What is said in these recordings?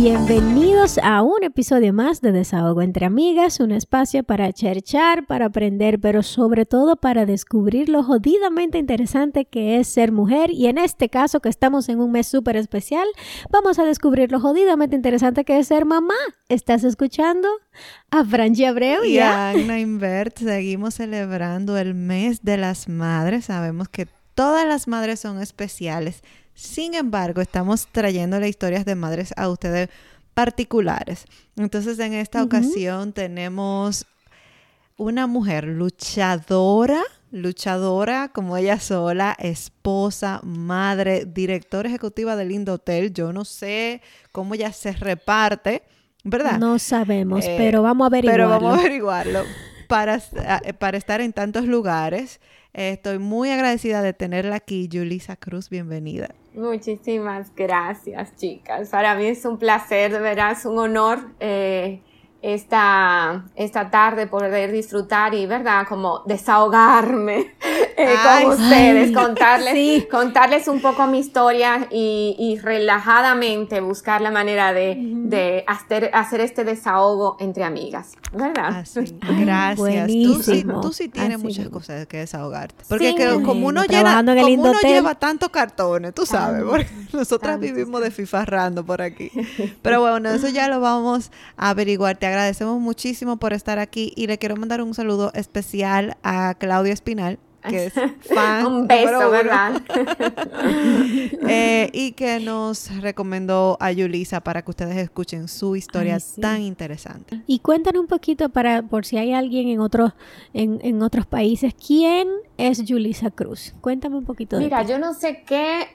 Bienvenidos a un episodio más de Desahogo entre Amigas, un espacio para cherchar, para aprender, pero sobre todo para descubrir lo jodidamente interesante que es ser mujer. Y en este caso, que estamos en un mes súper especial, vamos a descubrir lo jodidamente interesante que es ser mamá. ¿Estás escuchando? A Franchi Abreu y a Ana Invert. Seguimos celebrando el mes de las madres. Sabemos que todas las madres son especiales sin embargo, estamos trayendo las historias de madres a ustedes particulares. Entonces, en esta ocasión tenemos una mujer luchadora, luchadora como ella sola, esposa, madre, directora ejecutiva del Lindo Hotel. Yo no sé cómo ella se reparte, ¿verdad? No sabemos, eh, pero vamos a averiguarlo. Pero vamos a averiguarlo. Para, eh, para estar en tantos lugares. estoy muy agradecida de tenerla aquí, Julisa Cruz, bienvenida. Muchísimas gracias, chicas. Para mí es un placer, de un honor eh, esta, esta tarde poder disfrutar y, ¿verdad? Como desahogarme eh, con ustedes, contarles, contarles un poco mi historia y, y relajadamente buscar la manera de, de hacer, hacer, este desahogo entre amigas, ¿verdad? Así. Gracias. Tú sí, tú sí, tienes muchas cosas que desahogarte. Porque como uno, llena, como uno lleva tantos cartones, tú sabes, porque nosotras vivimos de fifarrando por aquí. Pero bueno, eso ya lo vamos a averiguar agradecemos muchísimo por estar aquí y le quiero mandar un saludo especial a Claudia Espinal, que es fan. un beso, ¿verdad? Eh, y que nos recomendó a Yulisa para que ustedes escuchen su historia tan interesante. Y cuéntanos un poquito para, por si hay alguien en otros, en, en otros países, ¿quién es Yulisa Cruz? Cuéntame un poquito. Mira, yo no sé qué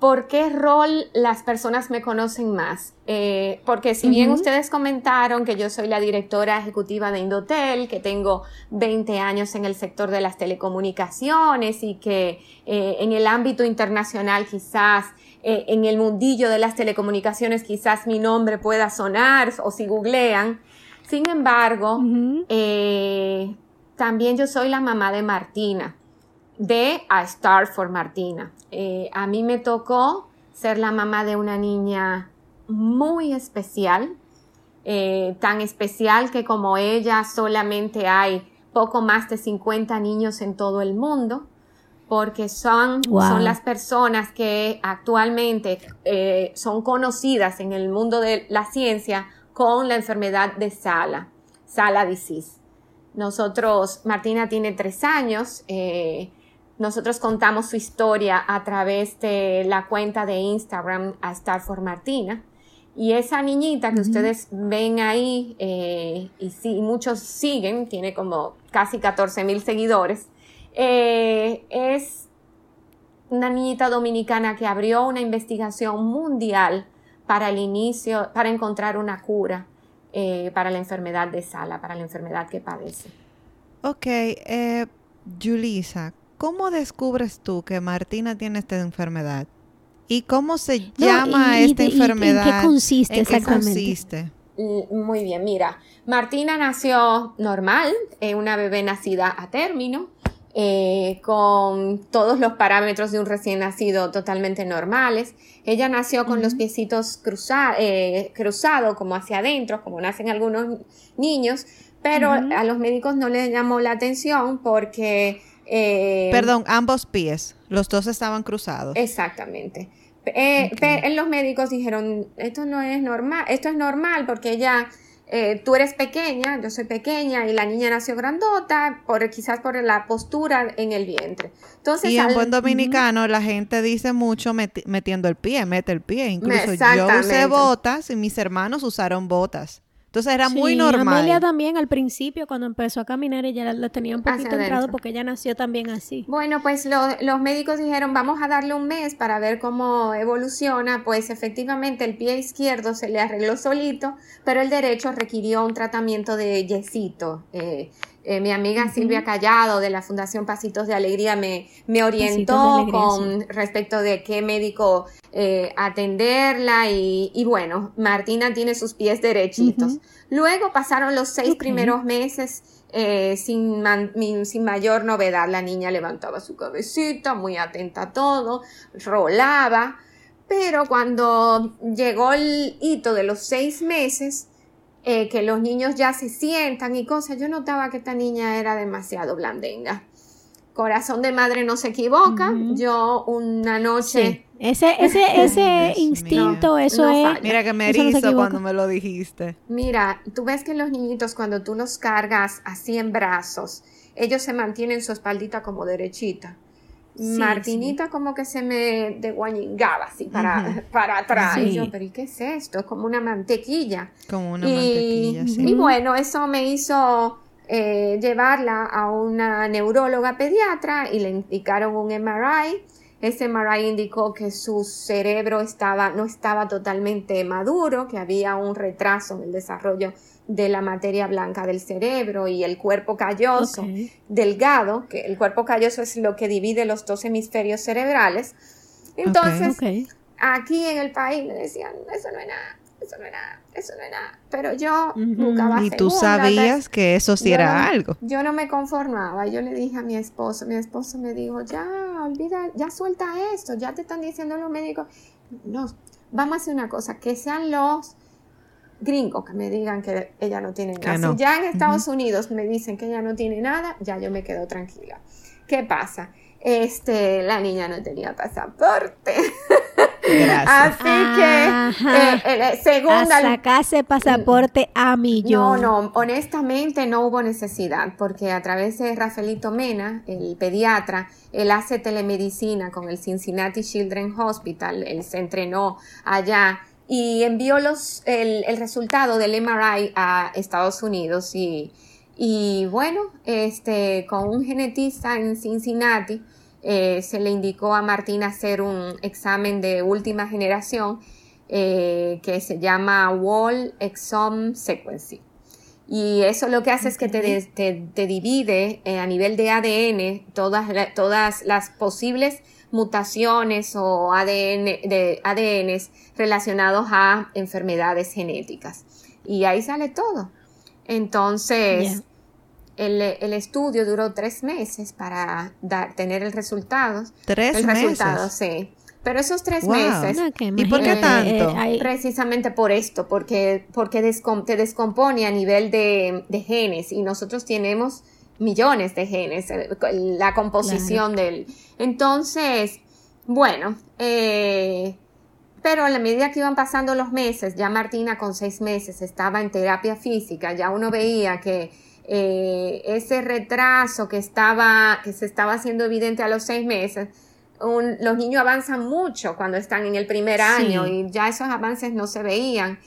¿Por qué rol las personas me conocen más? Eh, porque si bien ustedes comentaron que yo soy la directora ejecutiva de Indotel, que tengo 20 años en el sector de las telecomunicaciones y que eh, en el ámbito internacional quizás, eh, en el mundillo de las telecomunicaciones quizás mi nombre pueda sonar o si googlean. Sin embargo, también yo soy la mamá de Martina de A Star for Martina. Eh, a mí me tocó ser la mamá de una niña muy especial, eh, tan especial que como ella solamente hay poco más de 50 niños en todo el mundo, porque son, son las personas que actualmente eh, son conocidas en el mundo de la ciencia con la enfermedad de Sala, Sala disease. Nosotros, Martina tiene tres años, nosotros contamos su historia a través de la cuenta de Instagram a Star for Martina. Y esa niñita que ustedes ven ahí, eh, y sí, muchos siguen, tiene como casi 14 mil seguidores, eh, es una niñita dominicana que abrió una investigación mundial para el inicio, para encontrar una cura eh, para la enfermedad de Sala, para la enfermedad que padece. Ok, Julisa, ¿cómo descubres tú que Martina tiene esta enfermedad? ¿Y cómo se llama esta enfermedad? ¿En qué consiste exactamente? Muy bien, mira, Martina nació normal, una bebé nacida a término, eh, con todos los parámetros de un recién nacido totalmente normales. Ella nació con los piecitos eh, cruzados, como hacia adentro, como nacen algunos niños, pero a los médicos no les llamó la atención porque eh, Perdón, ambos pies, los dos estaban cruzados. Exactamente. Eh, los médicos dijeron, esto no es normal, esto es normal porque ella, eh, tú eres pequeña, yo soy pequeña y la niña nació grandota, por, quizás por la postura en el vientre. Entonces, y en buen dominicano la gente dice mucho metiendo el pie, mete el pie. Incluso yo usé botas y mis hermanos usaron botas. Entonces era muy normal. Amelia también al principio, cuando empezó a caminar, ella la tenía un poquito entrado porque ella nació también así. Bueno, pues los médicos dijeron, vamos a darle un mes para ver cómo evoluciona. Pues efectivamente el pie izquierdo se le arregló solito, pero el derecho requirió un tratamiento de yesito. Eh, Eh, mi amiga Silvia Callado de la Fundación Pasitos de Alegría me, me orientó con respecto de qué médico eh, atenderla y, y, bueno, Martina tiene sus pies derechitos. Luego pasaron los seis primeros meses eh, sin, sin mayor novedad. La niña levantaba su cabecita, muy atenta a todo, rolaba, pero cuando llegó el hito de los seis meses, eh, que los niños ya se sientan y cosas, yo notaba que esta niña era demasiado blandenga. Corazón de madre no se equivoca. Yo una noche... Ese, ese, ese instinto, eso es... Mira que me erizo cuando me lo dijiste. Mira, tú ves que los niñitos cuando tú los cargas así en brazos, ellos se mantienen su espaldita como derechita. Martinita como que se me desguañingaba así para, para atrás. Y yo, pero ¿y qué es esto? Es como una mantequilla. Como una mantequilla, sí. Y bueno, eso me hizo eh, llevarla a una neuróloga pediatra y le indicaron un MRI. Ese MRI indicó que su cerebro estaba, no estaba totalmente maduro, que había un retraso en el desarrollo de la materia blanca del cerebro y el cuerpo calloso delgado, que el cuerpo calloso es lo que divide los dos hemisferios cerebrales. Entonces, aquí en el país me decían, eso no es nada, eso no es nada, eso no es nada. Pero yo buscaba Y tú sabías que eso sí era algo. Yo no me conformaba. Yo le dije a mi esposo, mi esposo me dijo, ya, olvida, ya suelta esto, ya te están diciendo los médicos. No, vamos a hacer una cosa, que sean los gringo que me digan que ella no tiene nada. Si ya en Estados Unidos me dicen que ella no tiene nada, ya yo me quedo tranquila. ¿Qué pasa? Este, la niña no tenía pasaporte. Así que, eh, eh, segunda. A sacarse pasaporte a millón. No, no, honestamente no hubo necesidad, porque a través de Rafaelito Mena, el pediatra, él hace telemedicina con el Cincinnati Children's Hospital, él se entrenó allá y envió los, el, el, resultado del MRI a Estados Unidos y, y bueno, este, con un genetista en Cincinnati eh, se le indicó a Martina hacer un examen de última generación eh, que se llama Wall Exome Sequencing. Y eso lo que hace es que te, te, te divide eh, a nivel de ADN todas, todas las posibles mutaciones o ADN, de ADNs relacionados a enfermedades genéticas. Y ahí sale todo. Entonces, el, el, estudio duró tres meses para dar, tener el resultado. ¿Tres el meses? resultado, sí. Pero esos tres meses. ¿Y por qué tanto? Eh, precisamente por esto, porque, porque te descompone a nivel de, de genes y nosotros tenemos millones de genes, la composición del... Entonces, bueno, eh, pero a la medida que iban pasando los meses, ya Martina con seis meses estaba en terapia física, ya uno veía que eh, ese retraso que estaba, que se estaba haciendo evidente a los seis meses, los niños avanzan mucho cuando están en el primer año y ya esos avances no se veían.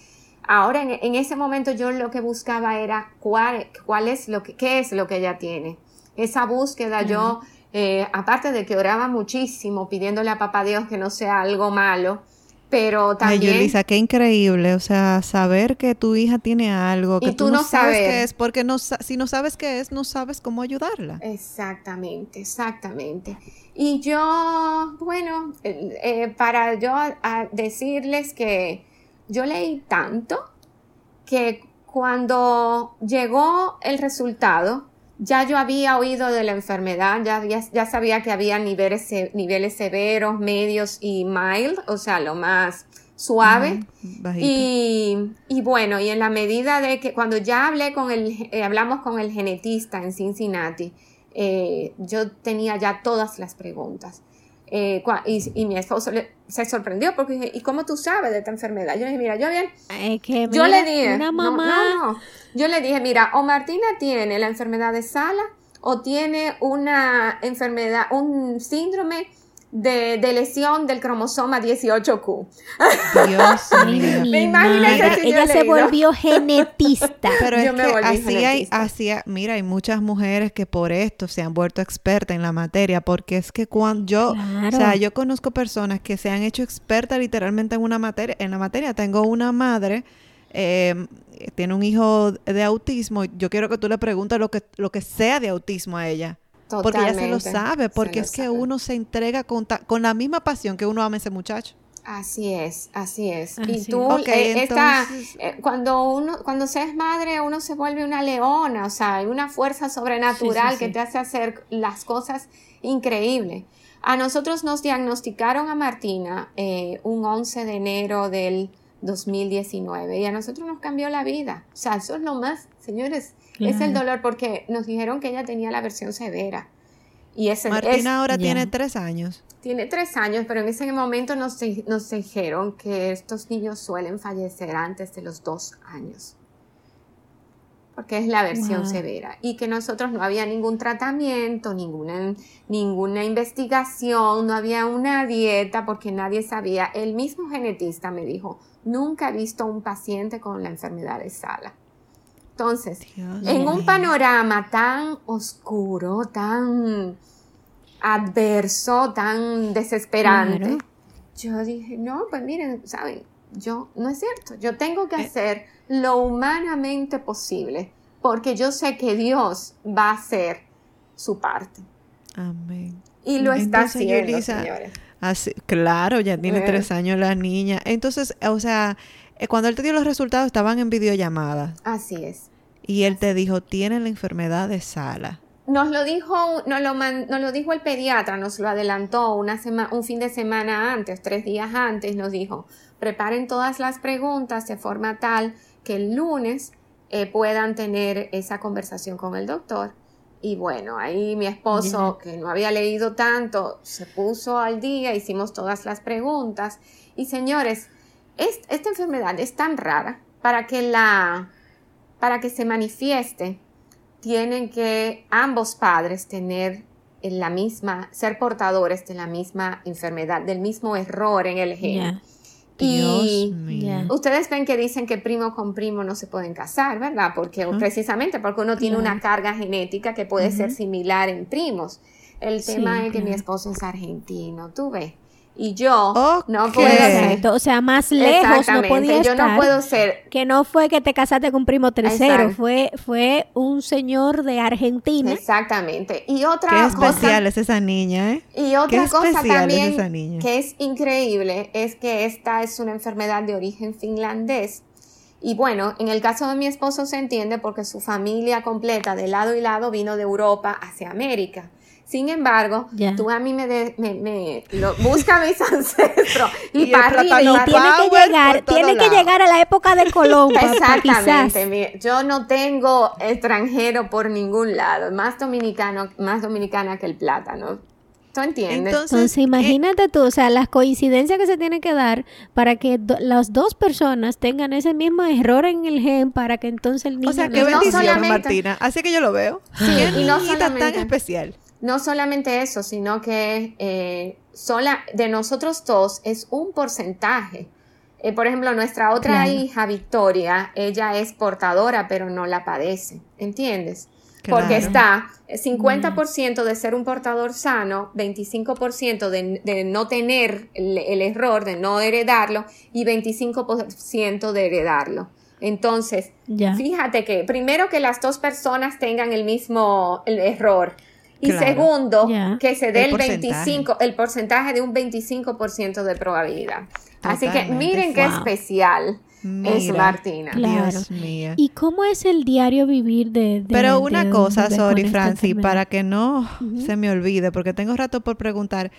Ahora, en, ese momento yo lo que buscaba era cuál, cuál es lo que, qué es lo que ella tiene. Esa búsqueda yo, eh, aparte de que oraba muchísimo pidiéndole a papá Dios que no sea algo malo, pero también... Ay, Yulisa, qué increíble, o sea, saber que tu hija tiene algo, que tú, no sabes qué es, porque no, si no sabes qué es, no sabes cómo ayudarla. Exactamente, exactamente. Y yo, bueno, eh, eh, para yo decirles que yo leí tanto que cuando llegó el resultado, ya yo había oído de la enfermedad, ya, ya, sabía que había niveles, niveles severos, medios y mild, o sea, lo más suave. y, y, bueno, y en la medida de que cuando ya hablé con el, eh, hablamos con el genetista en Cincinnati, eh, yo tenía ya todas las preguntas. Eh, y, mi esposo se sorprendió porque dije, ¿y cómo tú sabes de esta enfermedad? Yo le dije, mira, yo bien. yo le dije, una mamá. Yo le dije, mira, o Martina tiene la enfermedad de Sala o tiene una enfermedad, un síndrome de, de, lesión del cromosoma 18Q. Dios mío. me imagino que Ella se volvió genetista. Pero es que así hay, así mira, hay muchas mujeres que por esto se han vuelto expertas en la materia, porque es que cuando yo, o sea, yo conozco personas que se han hecho expertas literalmente en una materia, en la materia. Tengo una madre eh, tiene un hijo de autismo, yo quiero que tú le preguntes lo que, lo que sea de autismo a ella. Porque ella se lo sabe, porque lo es que sabe. uno se entrega con, ta- con la misma pasión que uno ama a ese muchacho. Así es, así es. Así y tú, es. Ok, eh, esta- eh, cuando uno, cuando se es madre, uno se vuelve una leona, o sea, hay una fuerza sobrenatural Sí, sí, que sí. te hace hacer las cosas increíbles. A nosotros nos diagnosticaron a Martina eh, un 11 de enero del 2019 y a nosotros nos cambió la vida. O sea, eso es lo más, señores, es el dolor porque nos dijeron que ella tenía la versión severa. Y ese es, Martina ahora tiene tres años. tiene tres años, pero en ese momento nos, nos dijeron que estos niños suelen fallecer antes de los dos años. Porque es la versión Wow. severa. Y que nosotros no había ningún tratamiento, ninguna, ninguna investigación, no había una dieta, porque nadie sabía. El mismo genetista me dijo, nunca he visto un paciente con la enfermedad de Sala. Entonces, Dios en un panorama tan oscuro, tan adverso, tan desesperante, Claro. yo dije, no, pues miren, saben, yo no es cierto, yo tengo que Eh. hacer lo humanamente posible, porque yo sé que Dios va a hacer su parte. Amén. Y lo está haciendo, Yulisa, señores. Así, claro, ya tiene Eh. tres años la niña. Entonces, o sea, eh, cuando él te dio los resultados estaban en videollamada Así es. y él te dijo, tiene la enfermedad de Sala. Nos lo dijo, nos lo, man- nos lo dijo el pediatra, nos lo adelantó una sema- un fin de semana antes, tres días antes, nos dijo, preparen todas las preguntas de forma tal que el lunes eh, puedan tener esa conversación con el doctor. Y bueno, ahí mi esposo, que no había leído tanto, se puso al día, hicimos todas las preguntas. Y señores, es- esta enfermedad es tan rara para que la, para que se manifieste, tienen que ambos padres tener en la misma, ser portadores de la misma enfermedad, del mismo error en el gen. Dios Y mío. Ustedes ven que dicen que primo con primo no se pueden casar, ¿verdad? Porque precisamente porque uno tiene Claro. una carga genética que puede ser similar en primos. El Sí, tema es que mi esposo es argentino, tú ves. Y yo no puedo ser. O sea, más lejos no podía yo estar. no puedo ser Que no fue que te casaste con un primo tercero, Exacto. fue, fue un señor de Argentina. Exactamente. Y otra Qué cosa, especial es esa niña, ¿eh? y otra Qué cosa especial es también esa niña. que es increíble es que esta es una enfermedad de origen finlandés. Y bueno, en el caso de mi esposo se entiende porque su familia completa de lado y lado vino de Europa hacia América. Sin embargo, Ya. tú a mí me, de- me, me- lo- busca mis ancestros y, Y para arriba y Tiene que llegar, tiene que llegar a la época de Colón. Exactamente, yo no tengo extranjero por ningún lado, más dominicano, más dominicana que el plátano. ¿Tú entiendes? Entonces, imagínate tú, o sea, las coincidencias que se tienen que dar para que do- las dos personas tengan ese mismo error en el gen para que entonces el niño O sea, no qué no bendición, solamente- Martina. Así que yo lo veo. Sí, y no niñita tan solamente- especial. No solamente eso, sino que eh, sola, de nosotros dos es un porcentaje. Eh, por ejemplo, nuestra otra Claro. hija, Victoria, ella es portadora, pero no la padece, ¿entiendes? Porque está eh, 50% de ser un portador sano, 25% de, de no tener el, el error, de no heredarlo, y 25% de heredarlo. Entonces, Ya. Fíjate que primero que las dos personas tengan el mismo el error y Claro. segundo que se dé El el, porcentaje. 25 el porcentaje de un 25% de probabilidad. Así que miren qué Wow. especial es Martina. Claro. Dios mío. ¿Y cómo es el diario vivir de, de- Pero de una un cosa, bebé sorry, esta Franci, para que no se me olvide, porque tengo rato por preguntar.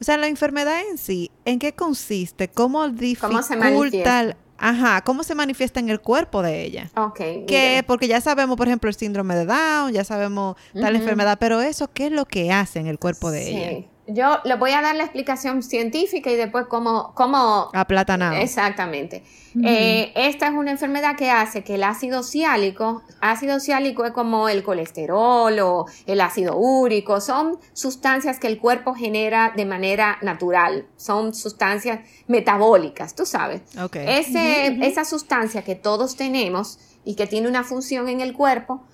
O sea, la enfermedad en sí, ¿en qué consiste? ¿Cómo dificulta? el- Ajá, ¿cómo se manifiesta en el cuerpo de ella? Ok, Que, porque ya sabemos, por ejemplo, el síndrome de Down, ya sabemos tal enfermedad, pero eso, ¿qué es lo que hace en el cuerpo de Sí. ella? Yo le voy a dar la explicación científica y después cómo, cómo Aplatanado. Exactamente. Eh, esta es una enfermedad que hace que el ácido ciálico, ácido ciálico es como el colesterol o el ácido úrico, son sustancias que el cuerpo genera de manera natural, son sustancias metabólicas, tú sabes. Ok. Ese, Ujú, ujú. Esa sustancia que todos tenemos y que tiene una función en el cuerpo,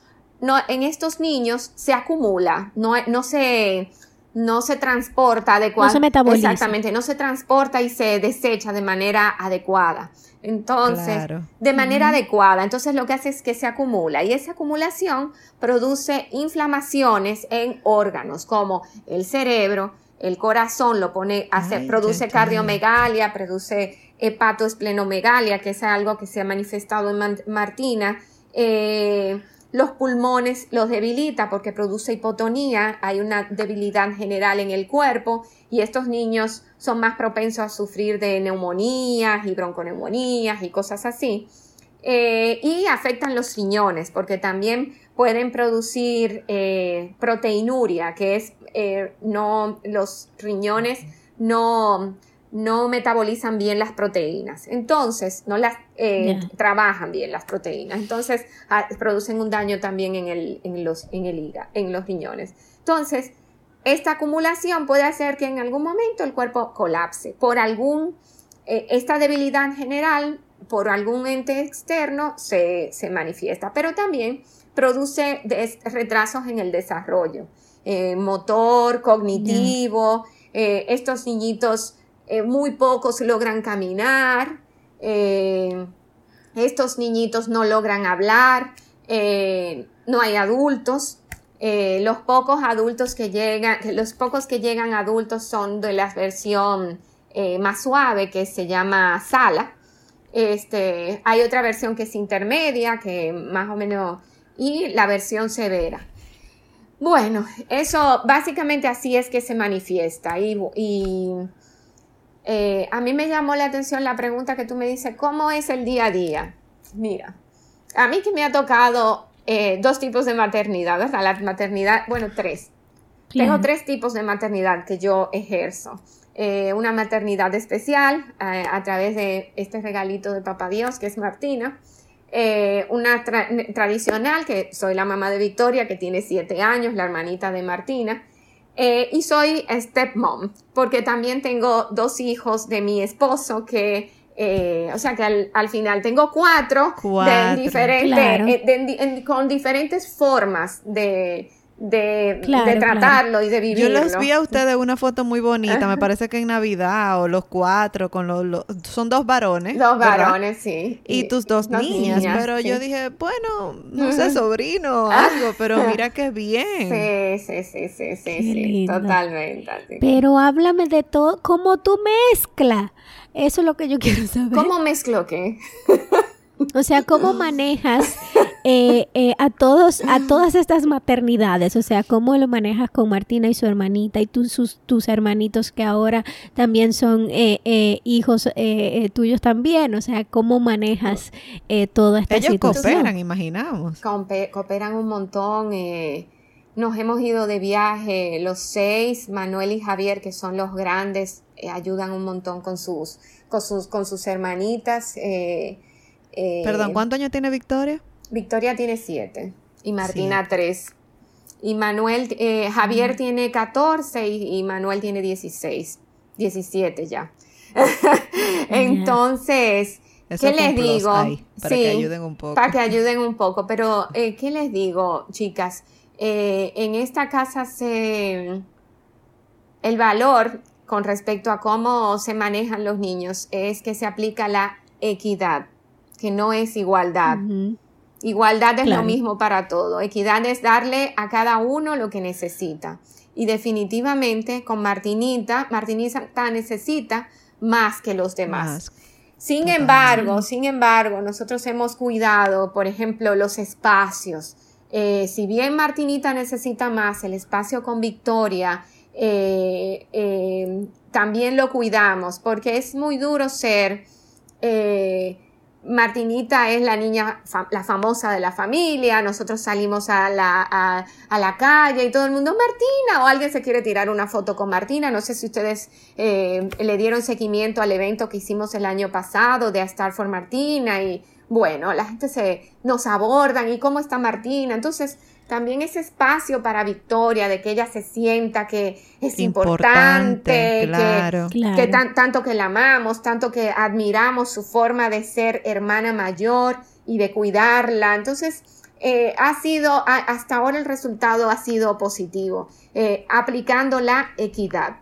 no, en estos niños se acumula, no, no se no se transporta adecuadamente. No se metaboliza. Exactamente, no se transporta y se desecha de manera adecuada. Entonces, de manera adecuada. Entonces lo que hace es que se acumula y esa acumulación produce inflamaciones en órganos como el cerebro, el corazón, lo pone, hace, produce cardiomegalia, produce hepatoesplenomegalia, que es algo que se ha manifestado en Martina. Eh, los pulmones los debilita porque produce hipotonía, hay una debilidad general en el cuerpo y estos niños son más propensos a sufrir de neumonías y bronconeumonías y cosas así. Eh, y afectan los riñones porque también pueden producir eh, proteinuria, que es eh, no los riñones no no metabolizan bien las proteínas. Entonces, no las eh, trabajan bien las proteínas. Entonces, ah, producen un daño también en, el, en, los, en el hígado, en los riñones. Entonces, esta acumulación puede hacer que en algún momento el cuerpo colapse por algún, eh, esta debilidad en general, por algún ente externo se, se manifiesta, pero también produce retrasos en el desarrollo eh, motor, cognitivo. estos niñitos eh, muy pocos logran caminar, eh, estos niñitos no logran hablar, eh, no hay adultos. los pocos adultos que llegan, los pocos que llegan adultos son de la versión más suave que se llama sala. Este, hay otra versión que es intermedia, que más o menos, y la versión severa. Bueno, eso básicamente así es que se manifiesta y eh, a mí me llamó la atención la pregunta que tú me dices, ¿cómo es el día a día? Mira, a mí que me ha tocado eh, dos tipos de maternidad, ¿verdad? La maternidad, bueno, tres. Tengo tres tipos de maternidad que yo ejerzo. Eh, una maternidad especial a través de este regalito de Papá Dios, que es Martina. una tradicional, que soy la mamá de Victoria, que tiene siete años, la hermanita de Martina. Eh, y soy stepmom, porque también tengo dos hijos de mi esposo que, eh, o sea que al, final tengo cuatro, de eh, con diferentes formas de, de, tratarlo y de vivirlo. Yo los vi a ustedes una foto muy bonita, me parece que en Navidad o los cuatro, con los, son dos varones. Dos varones, sí. Y, tus dos, niñas, pero yo dije, bueno, no sé, sobrino o algo, pero mira qué bien. Sí, sí, sí, sí, sí, sí totalmente. Pero háblame de todo, cómo tú mezclas. Eso es lo que yo quiero saber. ¿Cómo mezclo qué? O sea, ¿cómo manejas eh, eh, a todos, a todas estas maternidades? O sea, ¿cómo lo manejas con Martina y su hermanita y tus, tus hermanitos que ahora también son eh, hijos tuyos también? O sea, ¿cómo manejas toda esta Ellos situación? Ellos cooperan, imaginamos. cooperan un montón. nos hemos ido de viaje los seis, Manuel y Javier, que son los grandes, ayudan un montón con sus, con sus, con sus hermanitas. Eh, Perdón, ¿cuántos años tiene Victoria? Victoria tiene siete y Martina tres. Y Manuel, eh, Javier tiene 14 y, Manuel tiene 16, 17 ya. Entonces, ¿qué les digo? para que ayuden un poco. Para que ayuden un poco, pero eh, ¿qué les digo, chicas? en esta casa se... El valor con respecto a cómo se manejan los niños es que se aplica la equidad que no es igualdad. Igualdad es lo mismo para todo. Equidad es darle a cada uno lo que necesita. Y definitivamente con Martinita, Martinita necesita más que los demás. Sin embargo, sin embargo, nosotros hemos cuidado, por ejemplo, los espacios. Eh, si bien Martinita necesita más el espacio con Victoria, eh, eh, también lo cuidamos porque es muy duro ser Martinita es la niña, la famosa de la familia, nosotros salimos a la, a, la, calle y todo el mundo, Martina, o alguien se quiere tirar una foto con Martina, no sé si ustedes eh, le dieron seguimiento al evento que hicimos el año pasado de A Star for Martina y bueno, la gente se nos abordan y cómo está Martina, entonces también ese espacio para Victoria, de que ella se sienta que es importante, que, tanto que la amamos, tanto que admiramos su forma de ser hermana mayor y de cuidarla. Entonces, eh, ha sido, hasta ahora el resultado ha sido positivo, eh, aplicando la equidad.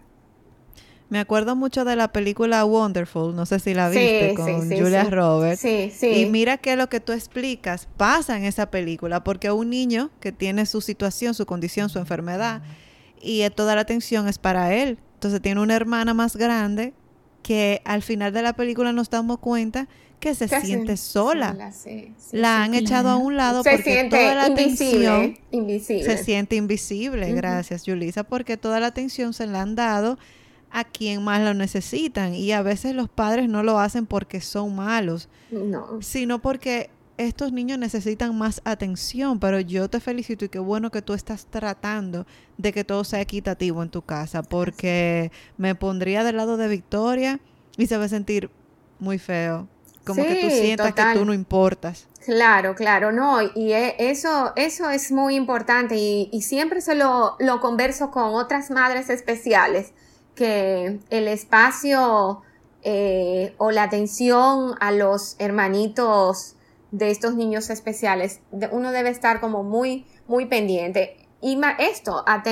Me acuerdo mucho de la película Wonderful, no sé si la viste, con Julia Roberts. Sí, sí. Y mira que lo que tú explicas pasa en esa película, porque un niño que tiene su situación, su condición, su enfermedad, y toda la atención es para él. Entonces tiene una hermana más grande que al final de la película nos damos cuenta que se siente sola. la han echado a un lado porque toda la atención se siente invisible. Gracias, Julisa, porque toda la atención se la han dado a quien más lo necesitan. Y a veces los padres no lo hacen porque son malos, sino porque estos niños necesitan más atención, pero yo te felicito y qué bueno que tú estás tratando de que todo sea equitativo en tu casa, porque me pondría del lado de Victoria y se va a sentir muy feo, como que tú sientas que tú no importas. Claro, claro, no, y e, eso, eso es muy importante y, siempre se lo, lo converso con otras madres especiales que el espacio eh, o la atención a los hermanitos de estos niños especiales, uno debe estar como muy, muy pendiente. Y esto, a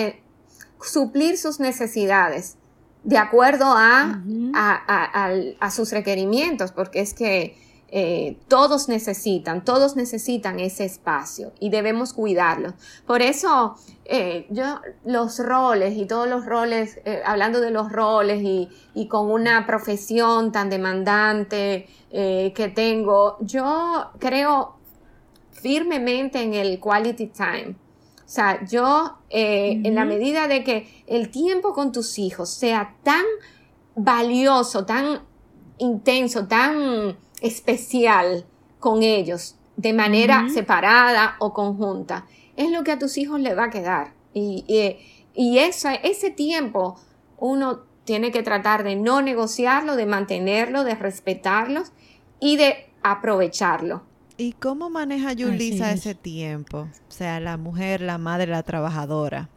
suplir sus necesidades de acuerdo a, a sus requerimientos, porque es que eh, todos necesitan, todos necesitan ese espacio y debemos cuidarlo. Por eso eh, yo los roles y todos los roles, eh, hablando de los roles y, y, con una profesión tan demandante que tengo, yo creo firmemente en el quality time. O sea, yo en la medida de que el tiempo con tus hijos sea tan valioso, tan intenso, tan especial con ellos de manera separada o conjunta, es lo que a tus hijos le va a quedar. Y, y, ese tiempo uno tiene que tratar de no negociarlo, de mantenerlo, de respetarlos y de aprovecharlo. ¿Y cómo maneja Yulisa ese tiempo? O sea, la mujer, la madre, la trabajadora.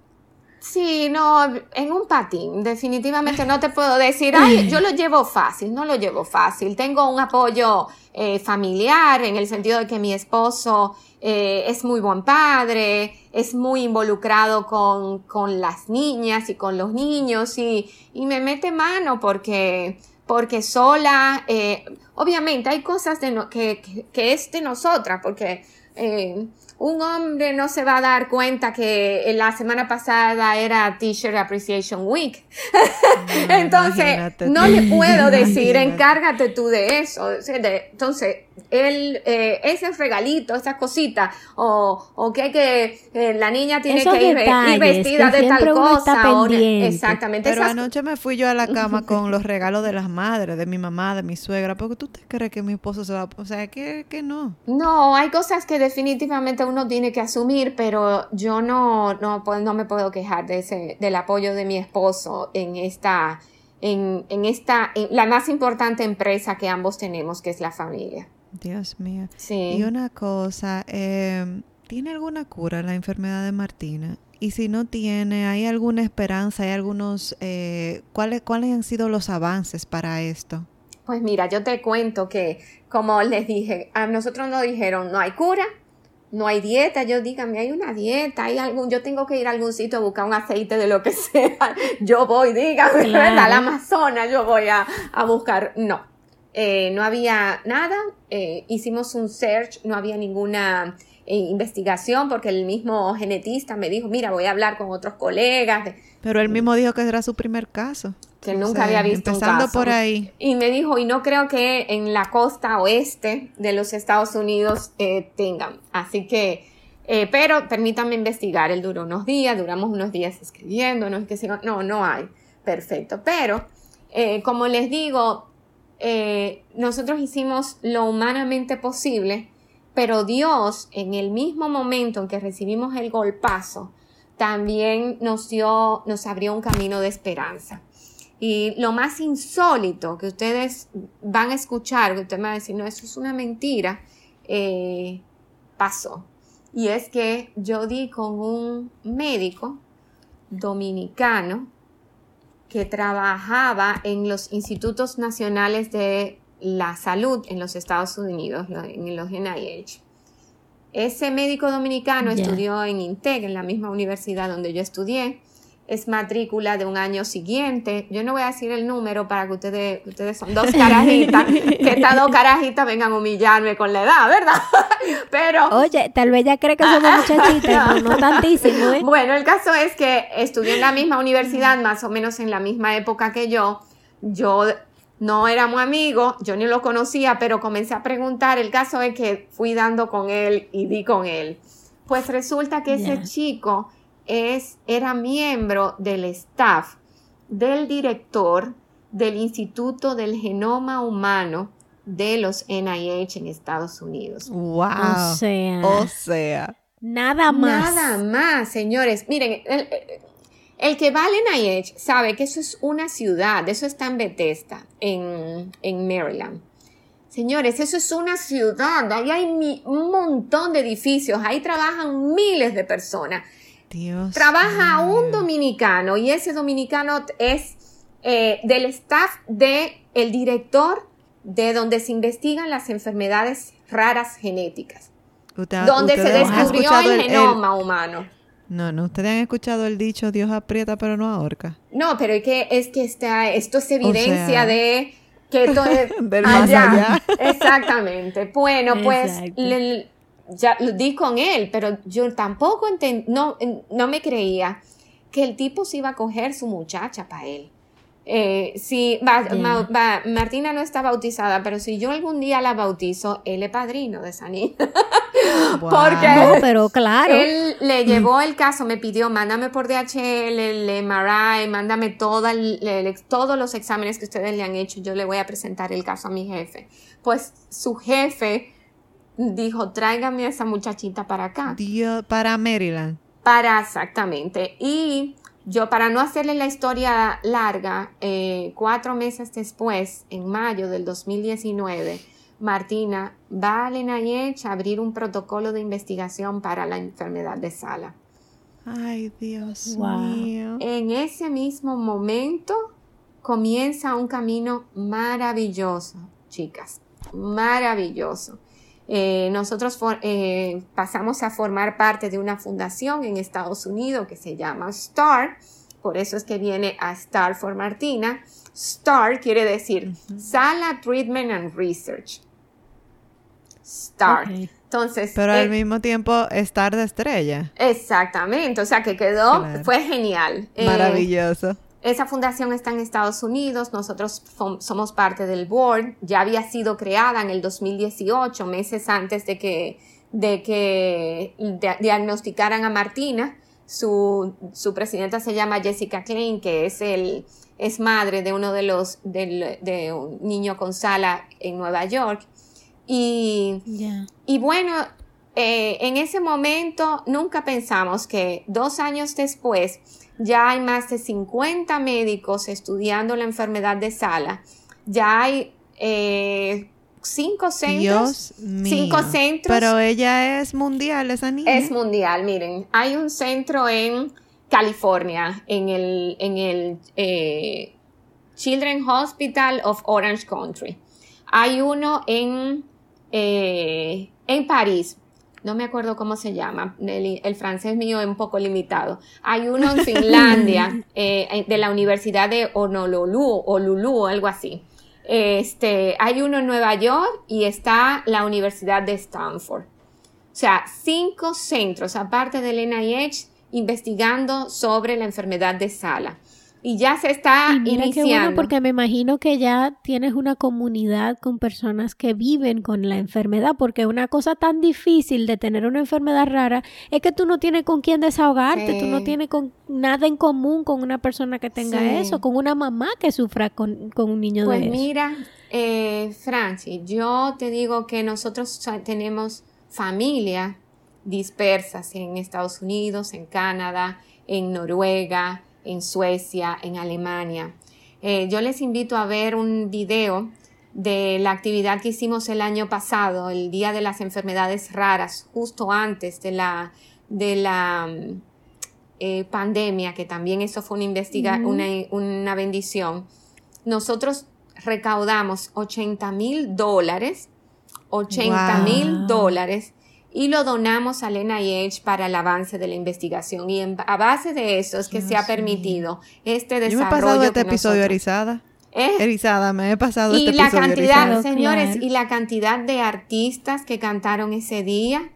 Sí, no, en un patín, definitivamente no te puedo decir, ay, yo lo llevo fácil, no lo llevo fácil. Tengo un apoyo eh, familiar en el sentido de que mi esposo eh, es muy buen padre, es muy involucrado con, con las niñas y con los niños y, y me mete mano porque, porque sola, eh, obviamente hay cosas de que, que, que, es de nosotras, porque eh, un hombre no se va a dar cuenta que la semana pasada era Teacher Appreciation Week. Entonces, no le puedo decir, encárgate tú de eso. Entonces, él, eh, ese regalito, esas cositas, o, o que, que eh, la niña tiene que ir, vestida de tal cosa. O, exactamente. Pero anoche me fui yo a la cama con los regalos de las madres, de mi mamá, de mi suegra, porque tú te crees que mi esposo se va, o sea, que, que no. No, hay cosas que definitivamente uno tiene que asumir, pero yo no, no, no me puedo quejar de ese, del apoyo de mi esposo en esta, en, en esta, en la más importante empresa que ambos tenemos, que es la familia. Dios mío. Sí. Y una cosa, em, ¿tiene alguna cura la enfermedad de Martina? Y si no tiene, ¿hay alguna esperanza? ¿Hay algunos, eh, ¿cuáles, cuáles han sido los avances para esto? Pues mira, yo te cuento que, como les dije, a nosotros nos dijeron, no hay cura, no hay dieta, yo díganme, hay una dieta, hay algún, yo tengo que ir a algún sitio a buscar un aceite de lo que sea, yo voy, díganme, claro. la Amazonas, yo voy a, a buscar, no, eh, no había nada, eh, hicimos un search, no había ninguna eh, investigación porque el mismo genetista me dijo, mira, voy a hablar con otros colegas. Pero él mismo dijo que era su primer caso. Que nunca había visto empezando un caso. por ahí. Y me dijo, y no creo que en la costa oeste de los Estados Unidos tengan. Así que, pero permítanme investigar. Él duró unos días, duramos unos días escribiendo, no es que no, no hay. Perfecto. Pero, como les digo, eh, nosotros hicimos lo humanamente posible, pero Dios, en el mismo momento en que recibimos el golpazo, también nos dio, nos abrió un camino de esperanza. Y lo más insólito que ustedes van a escuchar, que usted me va a decir, no, eso es una mentira, eh, pasó. Y es que yo di con un médico dominicano que trabajaba en los institutos nacionales de la salud en los Estados Unidos, en los NIH. Ese médico dominicano estudió en INTEC, en la misma universidad donde yo estudié. Es matrícula de un año siguiente. Yo no voy a decir el número para que ustedes, ustedes son dos carajitas, que estas dos carajitas vengan a humillarme con la edad, ¿verdad? Pero Oye, tal vez ya cree que somos muchachitas, no, no tantísimo, ¿eh? bueno, el caso es que estudié en la misma universidad, más o menos en la misma época que yo. Yo no éramos amigos, yo ni lo conocía, pero comencé a preguntar. El caso es que fui dando con él y di con él. Pues resulta que ese chico es, era miembro del staff del director del Instituto del Genoma Humano de los NIH en Estados Unidos. Wow. O sea, O sea. nada más. Nada más, señores. Miren, el, que va al NIH sabe que eso es una ciudad, eso está en Bethesda, en, en Maryland. Señores, eso es una ciudad, ahí hay mi- un montón de edificios, ahí trabajan miles de personas. Dios. Trabaja un dominicano y ese dominicano es eh, del staff de el director de donde se investigan las enfermedades raras genéticas, donde se descubrió el, genoma humano. No, no, ustedes han escuchado el dicho Dios aprieta pero no ahorca. No, pero es que, es que está, esto es evidencia sea, de que esto es del más allá. Exactamente. Bueno, pues le- ya lo di con él, pero yo tampoco enten- no, no me creía que el tipo se iba a coger su muchacha para él. Eh, si va- Ya. ma- va- Martina no está bautizada, pero si yo algún día la bautizo, él es padrino de esa niña. Wow. Porque- No, pero claro. Él le llevó el caso, me pidió, mándame por DHL, el MRI, mándame toda el- el- todos los exámenes que ustedes le han hecho, yo le voy a presentar el caso a mi jefe. Pues su jefe dijo, tráigame a esa muchachita para acá. Dios, para Maryland. Para exactamente. Y yo, para no hacerle la historia larga, eh, cuatro meses después, en mayo del 2019, Martina va al NIH a abrir un protocolo de investigación para la enfermedad de Sala. Ay, Dios Wow. mío. En ese mismo momento comienza un camino maravilloso, chicas, maravilloso. Eh, nosotros for- eh, pasamos a formar parte de una fundación en Estados Unidos que se llama STAR, por eso es que viene a STAR for Martina. STAR quiere decir Sala Treatment and Research. STAR. Entonces, Pero eh, al mismo tiempo estar de estrella. exactamente, o sea que quedó, Claro. fue genial. Eh, Maravilloso. Esa fundación está en Estados Unidos, nosotros somos parte del board, ya había sido creada en el 2018, meses antes de que, de que dia- diagnosticaran a Martina. Su, su presidenta se llama Jessica Klein, que es, el, es madre de uno de los, del- de un niño con sala en Nueva York. Y Ya. y bueno, eh, en ese momento nunca pensamos que dos años después ya hay más de 50 médicos estudiando la enfermedad de Sala. Ya hay eh, cinco centros. Dios mío. cinco centros. Pero ella es mundial, esa niña. Es mundial, miren. Hay un centro en California, en el, en el eh, Children's Hospital of Orange Country. Hay uno en, eh, en París. No me acuerdo cómo se llama. El, el francés mío es un poco limitado. Hay uno en Finlandia, eh, de la Universidad de Honolulu, o Lulu, algo así. Este, hay uno en Nueva York y está la Universidad de Stanford. O sea, cinco centros, aparte del NIH, investigando sobre la enfermedad de Sala. Y ya se está Y mira qué bueno porque me imagino que ya tienes una comunidad con personas que viven con la enfermedad, porque una cosa tan difícil de tener una enfermedad rara es que tú no tienes con quién desahogarte, tú no Sí. tienes con nada en común con una persona que tenga Sí. eso, con una mamá que sufra con, con un niño Pues de eso. mira, eh, Franci, yo te digo que nosotros tenemos familia dispersas en Estados Unidos, en Canadá, en Noruega, en Suecia, en Alemania. Eh, yo les invito a ver un video de la actividad que hicimos el año pasado, el Día de las Enfermedades Raras, justo antes de la, de la mm, eh, pandemia, que también eso fue una, investiga una, una bendición. Nosotros recaudamos 80 mil dólares, 80 mil Wow. dólares y lo donamos al NIH para el avance de la investigación. Y a base de eso es que se ha permitido este desarrollo. Yo me he pasado este episodio erizada. ¿Eh? Erizada, me he pasado y este la cantidad, señores, y la cantidad de artistas que cantaron ese día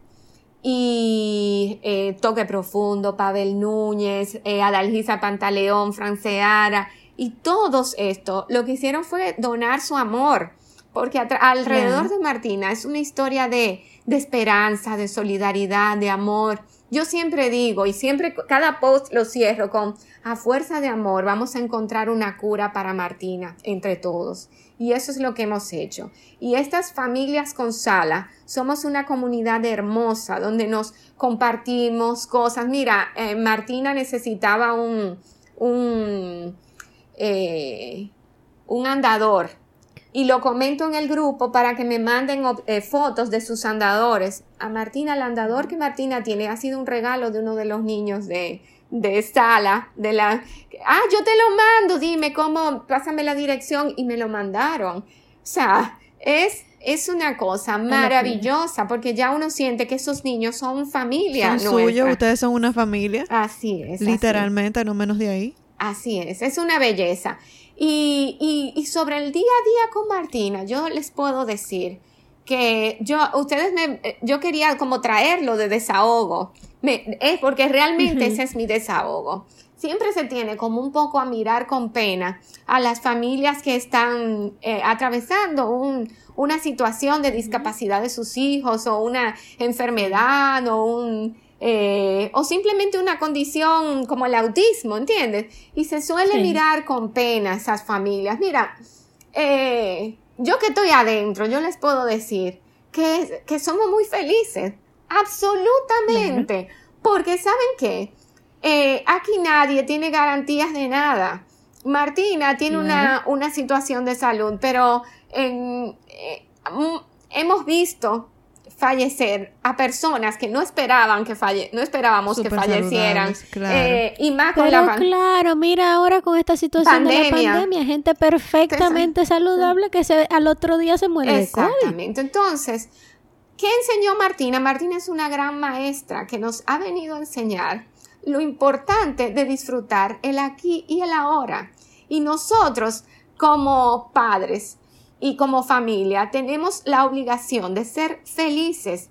y eh, Toque Profundo, Pavel Núñez, eh, Adalgisa Pantaleón, Franceara, y todos esto lo que hicieron fue donar su amor, porque alrededor de Martina es una historia de, de esperanza, de solidaridad, de amor. Yo siempre digo, y siempre cada post lo cierro con, a fuerza de amor vamos a encontrar una cura para Martina entre todos. Y eso es lo que hemos hecho. Y estas familias con sala, somos una comunidad hermosa donde nos compartimos cosas. Mira, eh, Martina necesitaba un, un, eh, un andador y lo comento en el grupo para que me manden eh, fotos de sus andadores. A Martina, el andador que Martina tiene ha sido un regalo de uno de los niños de, de sala, de la... Ah, yo te lo mando, dime cómo, pásame la dirección y me lo mandaron. O sea, es, es una cosa maravillosa porque ya uno siente que esos niños son familia. Son suyos, ustedes son una familia. Así es. Literalmente, no menos de ahí. Así es, es una belleza. Y, y, sobre el día a día con Martina, yo les puedo decir que yo, ustedes me, yo quería como traerlo de desahogo, me, es porque realmente ese es mi desahogo. Siempre se tiene como un poco a mirar con pena a las familias que están eh, atravesando un, una situación de discapacidad de sus hijos o una enfermedad o un, eh, o simplemente una condición como el autismo, ¿entiendes? Y se suele mirar con pena a esas familias. Mira, eh, yo que estoy adentro, yo les puedo decir que, que somos muy felices, absolutamente, porque ¿saben qué? Eh, aquí nadie tiene garantías de nada. Martina tiene una, una, situación de salud, pero en, hemos visto fallecer a personas que no esperaban que falle no esperábamos que fallecieran. eh, y más con Pero claro mira ahora con esta situación de la pandemia. gente perfectamente saludable que se, al otro día se muere exactamente. Entonces ¿qué enseñó Martina? Martina es una gran maestra que nos ha venido a enseñar lo importante de disfrutar el aquí y el ahora. Y nosotros como padres y como familia tenemos la obligación de ser felices,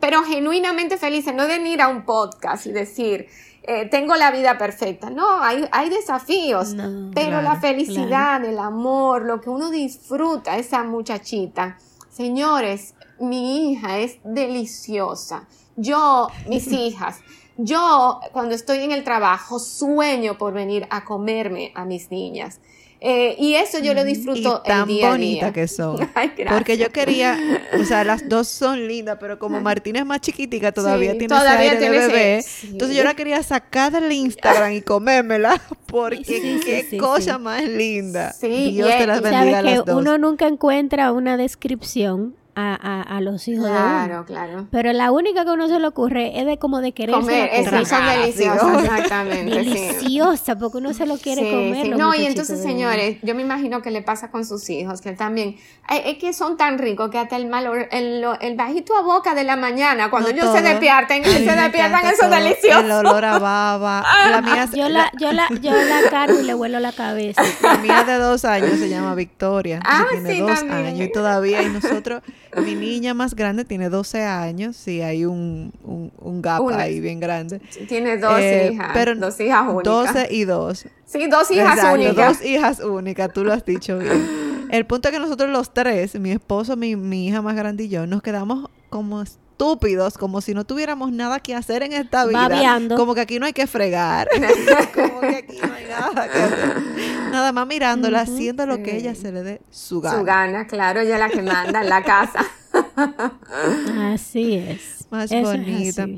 pero genuinamente felices, no de venir a un podcast y decir, eh, tengo la vida perfecta. No, hay, hay desafíos, pero la felicidad, el amor, lo que uno disfruta, esa muchachita. Señores, mi hija es deliciosa. Yo, mis hijas, yo cuando estoy en el trabajo sueño por venir a comerme a mis niñas. Eh, y eso yo lo disfruto y tan bonita que son. Porque yo quería, o sea, las dos son lindas, pero como Martina es más chiquitica, todavía tiene ese aire de bebé. Entonces yo la quería sacar del Instagram y comérmela, porque qué cosa más linda. Dios te las bendiga a las dos. Uno nunca encuentra una descripción a, a, los hijos claro, de Claro, Pero la única que uno se le ocurre es de como de querer comer. Esas son deliciosas, exactamente. Deliciosa, porque uno se lo quiere comer. No, y entonces, señores, yo me imagino que le pasa con sus hijos, que también, es que son tan ricos que hasta el mal, el, el bajito a boca de la mañana, cuando ellos se despierten, se despiertan, eso delicioso. El olor a baba. La mía, yo, la, yo, la, yo la cargo y le huelo la cabeza. La mía de dos años se llama Victoria. Ah, tiene dos años y todavía, y nosotros mi niña más grande tiene 12 años, sí, hay un, un, gap ahí bien grande. Tiene dos eh, hijas, pero dos hijas únicas. 12 y dos. Sí, dos hijas únicas. Dos hijas únicas, tú lo has dicho bien. El punto es que nosotros los tres, mi esposo, mi, mi hija más grande y yo, nos quedamos como estúpidos, como si no tuviéramos nada que hacer en esta vida. Como que aquí no hay que fregar. como que aquí no hay nada que hacer. Nada más mirándola, haciendo lo que ella se le dé su gana. Su gana, claro, ella es la que manda en la casa. así es. Más bonita.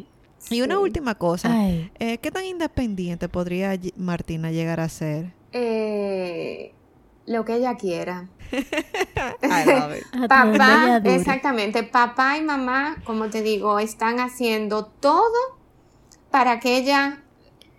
Y una última cosa, eh, ¿qué tan independiente podría Martina llegar a ser? Eh, lo que ella quiera. Papá, exactamente, papá y mamá, como te digo, están haciendo todo para que ella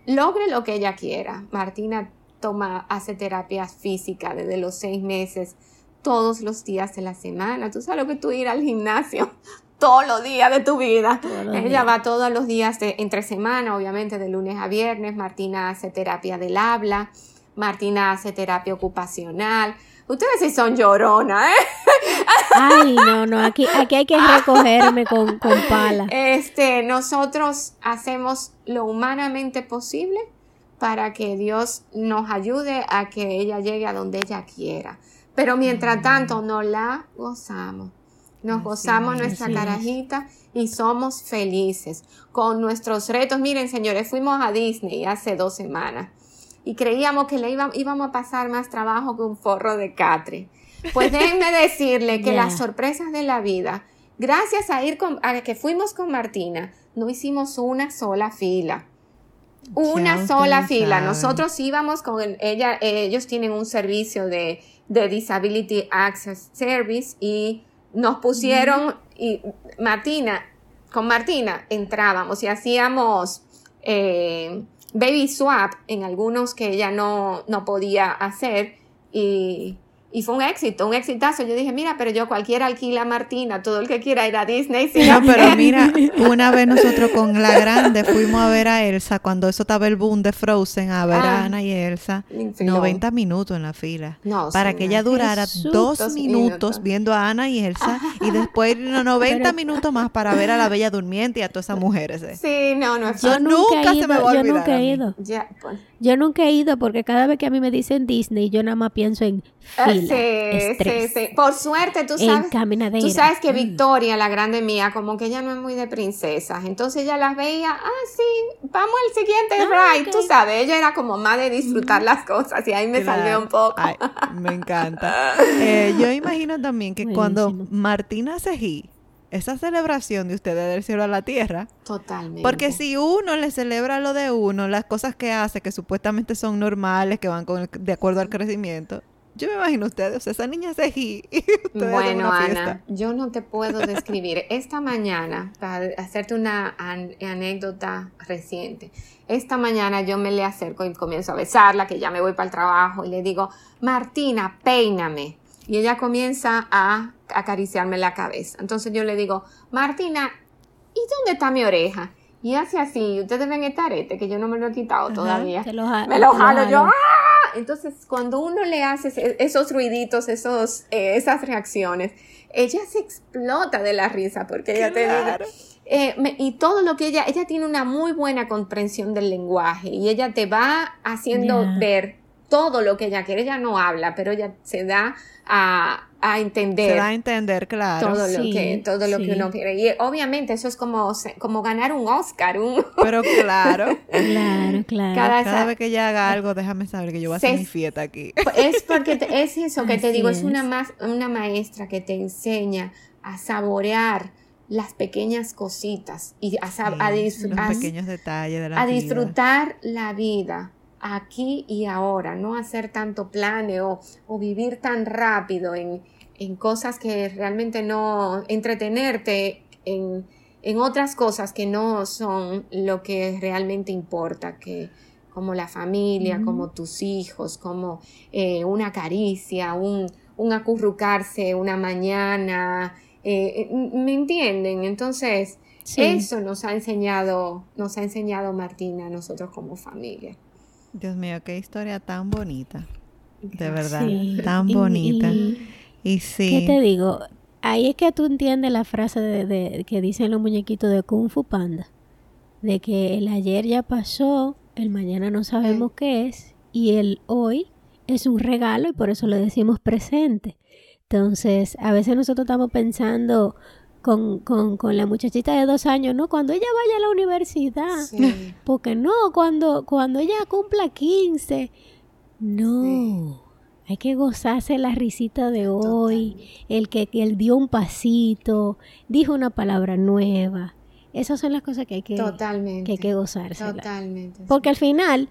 logre lo que ella quiera. Martina toma, hace terapia física desde los seis meses, todos los días de la semana. Tú sabes lo que tú ir al gimnasio todos los días de tu vida. Ella días. va todos los días de, entre semana, obviamente de lunes a viernes. Martina hace terapia del habla. Martina hace terapia ocupacional. Ustedes sí son lloronas, ¿eh? Ay, no, no, aquí, aquí hay que recogerme con, con pala. Este, nosotros hacemos lo humanamente posible para que Dios nos ayude a que ella llegue a donde ella quiera. Pero mientras tanto, nos la gozamos. Nos gozamos es, nuestra es. carajita y somos felices con nuestros retos. Miren, señores, fuimos a Disney hace dos semanas y creíamos que le iba- íbamos a pasar más trabajo que un forro de catre. Pues déjenme decirle que las sorpresas de la vida, gracias a ir con, a que fuimos con Martina, no hicimos una sola fila. Una sola fila. Nosotros íbamos con el- ella, ellos tienen un servicio de, de Disability Access Service y nos pusieron y Martina, con Martina entrábamos y hacíamos eh, baby swap en algunos que ella no, no podía hacer y, y fue un éxito, un exitazo. Yo dije, mira, pero yo cualquiera alquila a Martina, todo el que quiera ir a Disney. No, pero mira, una vez nosotros con la grande fuimos a ver a Elsa cuando eso estaba el boom de Frozen, a ver Ah. a Ana y Elsa. No. 90 minutos en la fila. No, para que ella durara Jesús. dos minutos, minutos. viendo a Ana y Elsa y después no, 90 Pero- minutos más para ver a la Bella Durmiente y a todas esas mujeres. eh. Sí, no, no es Yo Yo nunca, nunca he se me ido, va a yo olvidar nunca a he ido. Ya, pues. Yo nunca he ido porque cada vez que a mí me dicen Disney, yo nada más pienso en Ah, fila, sí, estrés, sí, sí. Por suerte, tú en sabes. caminadera. Tú sabes que Mm. Victoria, la grande mía, como que ella no es muy de princesas. Entonces ella las veía, ah, sí, vamos al siguiente Ah, ride. ok. Tú sabes, ella era como más de disfrutar las cosas y ahí me Claro. salvé un poco. Ay, me encanta. Eh, yo imagino también que cuando. Martina Sejí, esa celebración de ustedes del cielo a la tierra, Totalmente. Porque si uno le celebra lo de uno, las cosas que hace, que supuestamente son normales, que van con el- de acuerdo al crecimiento, yo me imagino ustedes, o sea, esa niña se y Bueno, Ana, yo no te puedo describir. Esta mañana, para hacerte una an- anécdota reciente, esta mañana yo me le acerco y comienzo a besarla, que ya me voy para el trabajo, y le digo, Martina, peíname. Y ella comienza a acariciarme la cabeza. Entonces yo le digo, Martina, ¿y dónde está mi oreja? Y hace así, ustedes ven este arete que yo no me lo he quitado Ajá. todavía. Lo Me lo jalo yo. ¡ah! Entonces, cuando uno le hace esos ruiditos, esos, eh, esas reacciones, ella se explota de la risa porque ella te Claro. dice. eh, me- y todo lo que ella, ella tiene una muy buena comprensión del lenguaje y ella te va haciendo ver todo lo que ella quiere. Ella no habla, pero ella se da a, a entender Se da a entender, claro. todo lo Sí, que todo lo sí. que uno quiere. Y obviamente eso es como, como ganar un Oscar, un, Pero claro, Claro, claro. Cada- cada vez que ella haga algo, déjame saber que yo voy a hacer mi fiesta aquí. Es porque te- es eso que te Así digo, es, es. una, más, una maestra que te enseña a saborear las pequeñas cositas y a, sab- a, Sí, disfr- los a- pequeños detalles de la a vida. disfrutar la vida aquí y ahora, no hacer tanto plane o, o vivir tan rápido en, en cosas que realmente no, entretenerte en, en otras cosas que no son lo que realmente importa, que como la familia, como tus hijos, como eh, una caricia, un, un acurrucarse una mañana, eh, eh, ¿me entienden? Entonces, Sí. eso nos ha enseñado, nos ha enseñado Martina a nosotros como familia. Dios mío, qué historia tan bonita. De verdad, Sí. tan bonita. y- Y sí. ¿Qué te digo? Ahí es que tú entiendes la frase de, de- que dicen los muñequitos de Kung Fu Panda. De que el ayer ya pasó, el mañana no sabemos qué es y el hoy es un regalo y por eso le decimos presente. Entonces, a veces nosotros estamos pensando con, con, con la muchachita de dos años, ¿no? Cuando ella vaya a la universidad. Sí. Porque no, cuando, cuando ella cumpla 15, no. Hay que gozarse la risita de hoy, el que, que él dio un pasito, dijo una palabra nueva. Esas son las cosas que hay que, Totalmente. que, hay que gozarse. Totalmente. Porque al final,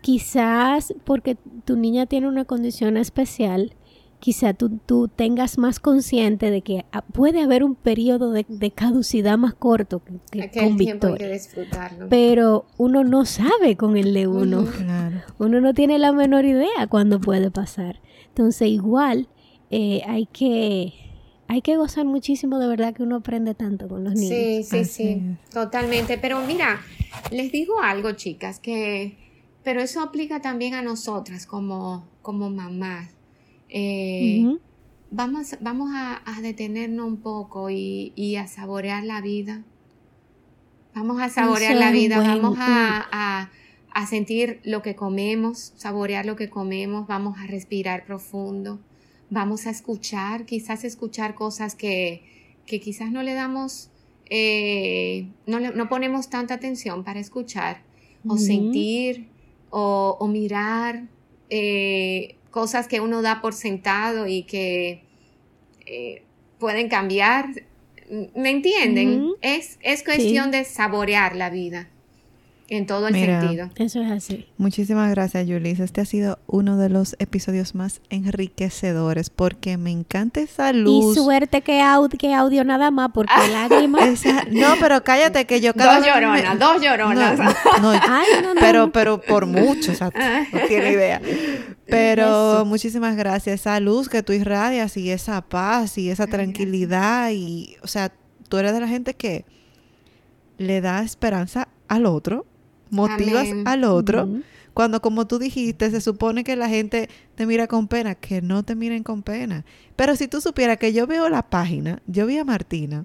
quizás porque tu niña tiene una condición especial, quizá tú, tú tengas más consciente de que ah, puede haber un periodo de, de caducidad más corto que, que Aquel con tiempo hay que Victoria. disfrutarlo. Pero uno no sabe con el de uno. Claro. Uno no tiene la menor idea cuándo puede pasar. Entonces, igual eh, hay que hay que gozar muchísimo, de verdad que uno aprende tanto con los niños. Sí, sí, sí, totalmente. Pero mira, les digo algo, chicas, que, pero eso aplica también a nosotras como, como mamás. Eh, vamos, vamos a, detenernos un poco y, a saborear la vida. Vamos a saborear la vida, vamos a, a, sentir lo que comemos, saborear lo que comemos, vamos a respirar profundo, vamos a escuchar, quizás escuchar cosas que, que quizás no le damos, eh, no, no, ponemos tanta atención para escuchar, o sentir, o, mirar, eh, cosas que uno da por sentado y que eh, pueden cambiar. ¿Me entienden? es, es cuestión de saborear la vida en todo el sentido. Eso es así. Muchísimas gracias, Yulis. Este ha sido uno de los episodios más enriquecedores porque me encanta esa luz. Y suerte que, que audio nada más, porque lágrimas. no, pero cállate que yo cada Dos lloronas, dos lloronas. No, pero, pero por mucho, o sea, no tiene idea. Pero muchísimas gracias. Esa luz que tú irradias y esa paz y esa tranquilidad y, o sea, tú eres de la gente que le da esperanza al otro motivas al otro. Cuando, como tú dijiste, se supone que la gente te mira con pena, que no te miren con pena. Pero si tú supieras que yo veo la página, yo vi a Martina,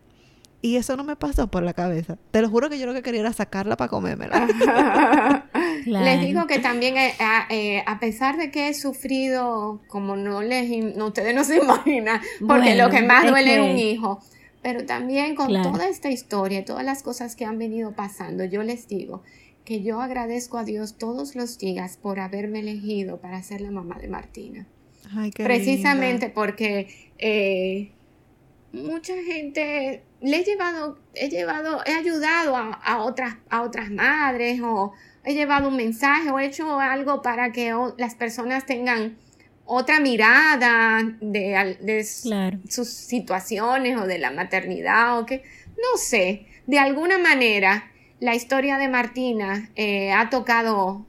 y eso no me pasó por la cabeza. Te lo juro que yo lo que quería era sacarla para comérmela. Les digo que también, eh, eh, a, pesar de que he sufrido, como no les, no, ustedes no se imaginan, porque lo que más duele es un hijo. Pero también con toda esta historia, todas las cosas que han venido pasando, yo les digo que yo agradezco a Dios todos los días por haberme elegido para ser la mamá de Martina. Ay, qué Precisamente porque eh, mucha gente le he llevado, he llevado, he ayudado a, otras, a otras madres o he llevado un mensaje o he hecho algo para que las personas tengan otra mirada de, sus situaciones o de la maternidad o que, no sé, de alguna manera la historia de Martina eh, ha tocado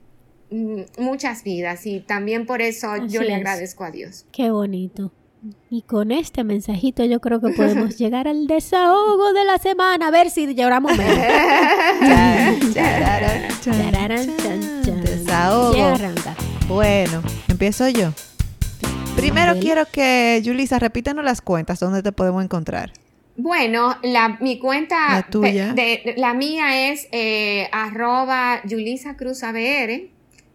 mm, muchas vidas y también por eso yo le agradezco a Dios. Qué bonito. Y con este mensajito yo creo que podemos llegar al desahogo de la semana. A ver si lloramos menos. desahogo. Bueno, empiezo yo. Primero quiero que, Julisa, repítanos las cuentas donde te podemos encontrar. Bueno, la, mi cuenta, la, tuya. De, la mía es eh, arroba Yulisa Cruz ABR.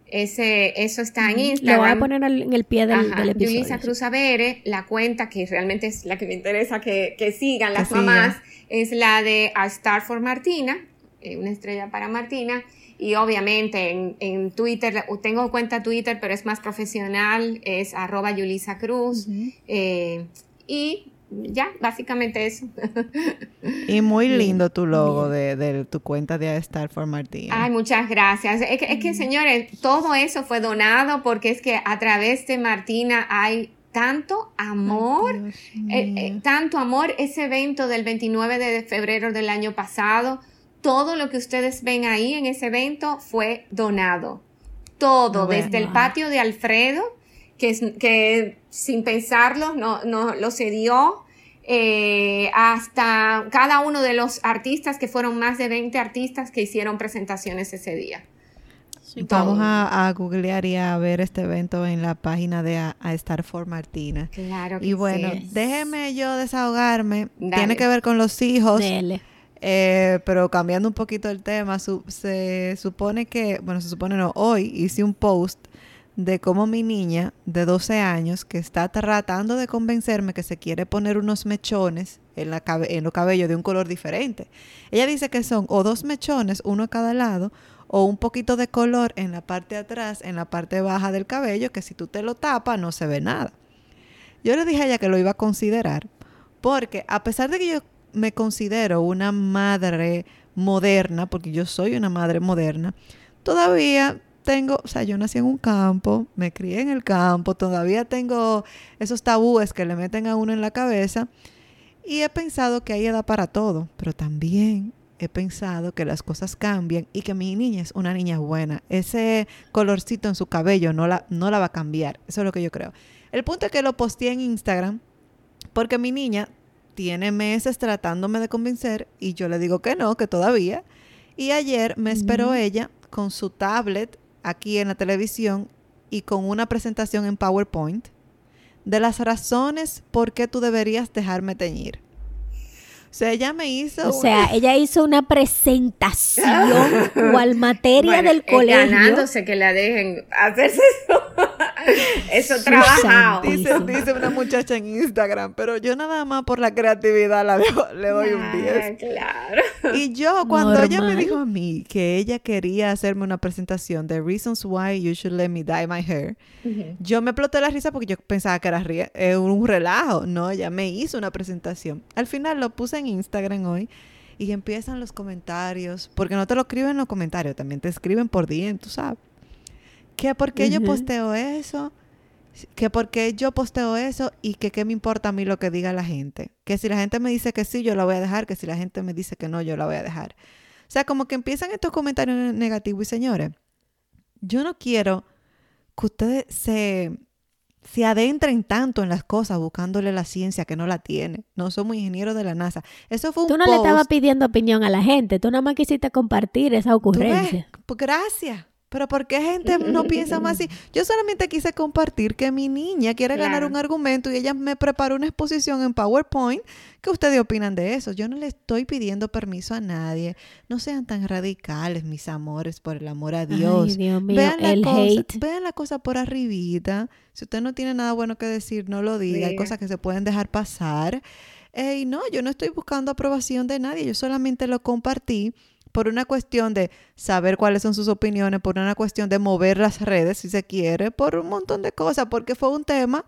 Ese, eso está en Instagram. Lo voy a poner en el pie del, del episodio. Yulisa Cruz ABR, la cuenta que realmente es la que me interesa que, que sigan las mamás, es la de A Star for Martina, eh, una estrella para Martina. Y obviamente en, en, Twitter, tengo cuenta Twitter, pero es más profesional, es arroba Yulisa Cruz. eh, y ya, básicamente eso. Y muy lindo tu logo de, tu cuenta de Star for Martina. Ay, muchas gracias. Es que, señores, todo eso fue donado porque es que a través de Martina hay tanto amor, eh, eh, tanto amor, ese evento del 29 de febrero del año pasado, todo lo que ustedes ven ahí en ese evento fue donado. Todo, desde el patio de Alfredo, que, que sin pensarlo no, no lo cedió, eh, hasta cada uno de los artistas, que fueron más de 20 artistas que hicieron presentaciones ese día. Vamos a, googlear y a ver este evento en la página de a, Star for Martina. Claro que Y bueno, déjeme yo desahogarme. Tiene que ver con los hijos. Eh, pero cambiando un poquito el tema, se supone que, bueno, se supone no, hoy hice un post de cómo mi niña de 12 años, que está tratando de convencerme que se quiere poner unos mechones en, la en los cabellos de un color diferente. Ella dice que son o dos mechones, uno a cada lado, o un poquito de color en la parte de atrás, en la parte baja del cabello, que si tú te lo tapas no se ve nada. Yo le dije a ella que lo iba a considerar, porque a pesar de que yo me considero una madre moderna, porque yo soy una madre moderna, todavía tengo, o sea, yo nací en un campo, me crié en el campo, todavía tengo esos tabúes que le meten a uno en la cabeza y he pensado que hay edad para todo, pero también he pensado que las cosas cambian y que mi niña es una niña buena. Ese colorcito en su cabello no la, no la va a cambiar. Eso es lo que yo creo. El punto es que lo posteé en Instagram porque mi niña tiene meses tratándome de convencer y yo le digo que no, que todavía. Y ayer me esperó ella con su tablet aquí en la televisión y con una presentación en PowerPoint de las razones por qué tú deberías dejarme teñir. O sea, ella me hizo. O sea, ella hizo una presentación cual materia del eh, colegio. Ganándose que la dejen hacerse eso. eso trabajado. Dice, dice una muchacha en Instagram, pero yo nada más por la creatividad la dejo- le doy un 10. Claro. Y yo, cuando ella me dijo a mí que ella quería hacerme una presentación de Reasons Why You Should Let Me Dye My Hair, yo me exploté la risa porque yo pensaba que era eh, un relajo. No, ella me hizo una presentación. Al final lo puse en Instagram hoy y empiezan los comentarios, porque no te lo escriben en los comentarios, también te escriben por DM, tú sabes. Que por qué yo posteo eso, que por qué yo posteo eso y que qué me importa a mí lo que diga la gente. Que si la gente me dice que sí, yo la voy a dejar, que si la gente me dice que no, yo la voy a dejar. O sea, como que empiezan estos comentarios negativos y señores, yo no quiero que ustedes se, se adentren tanto en las cosas buscándole la ciencia que no la tiene. No somos ingenieros de la NASA. Eso fue un Tú no le estabas pidiendo opinión a la gente, tú nada más quisiste compartir esa ocurrencia. Pues gracias. Pero ¿por qué gente no piensa más así? Yo solamente quise compartir que mi niña quiere ganar un argumento y ella me preparó una exposición en PowerPoint. ¿Qué ustedes opinan de eso? Yo no le estoy pidiendo permiso a nadie. No sean tan radicales, mis amores, por el amor a Dios. Ay, Dios mío, vean, la el cosa, hate. vean la cosa por arribita. Si usted no tiene nada bueno que decir, no lo diga. Hay cosas que se pueden dejar pasar. Y no, yo no estoy buscando aprobación de nadie. Yo solamente lo compartí por una cuestión de saber cuáles son sus opiniones, por una cuestión de mover las redes, si se quiere, por un montón de cosas, porque fue un tema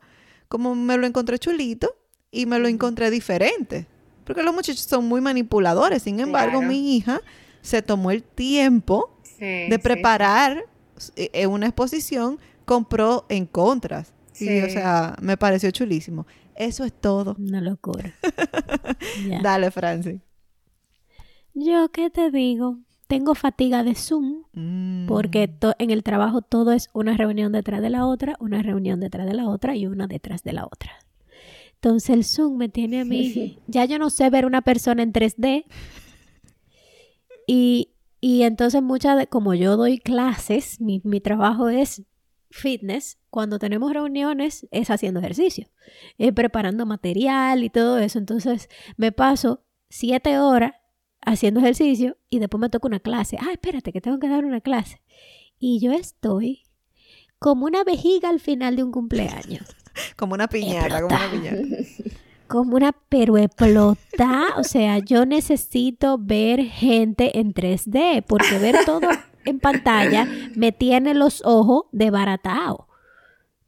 como me lo encontré chulito y me lo encontré diferente. Porque los muchachos son muy manipuladores. Sin embargo, Claro. mi hija se tomó el tiempo Sí, de sí, preparar eh, eh, una exposición con pro en contras. Y, o Sí. sea, me pareció chulísimo. Eso es todo. Una locura. Ya. Dale, Francis. Yo, ¿qué te digo? Tengo fatiga de Zoom Mm. porque to- en el trabajo todo es una reunión detrás de la otra, una reunión detrás de la otra y una detrás de la otra. Entonces el Zoom me tiene a mí, ya yo no sé ver una persona en 3D y, y entonces muchas de, como yo doy clases, mi, mi trabajo es fitness, cuando tenemos reuniones es haciendo ejercicio, es preparando material y todo eso, entonces me paso siete horas haciendo ejercicio y después me toca una clase. Ah, espérate, que tengo que dar una clase. Y yo estoy como una vejiga al final de un cumpleaños. Como una piñata, como una piñata. Como una pero explota. O sea, yo necesito ver gente en 3D porque ver todo en pantalla me tiene los ojos desbaratados.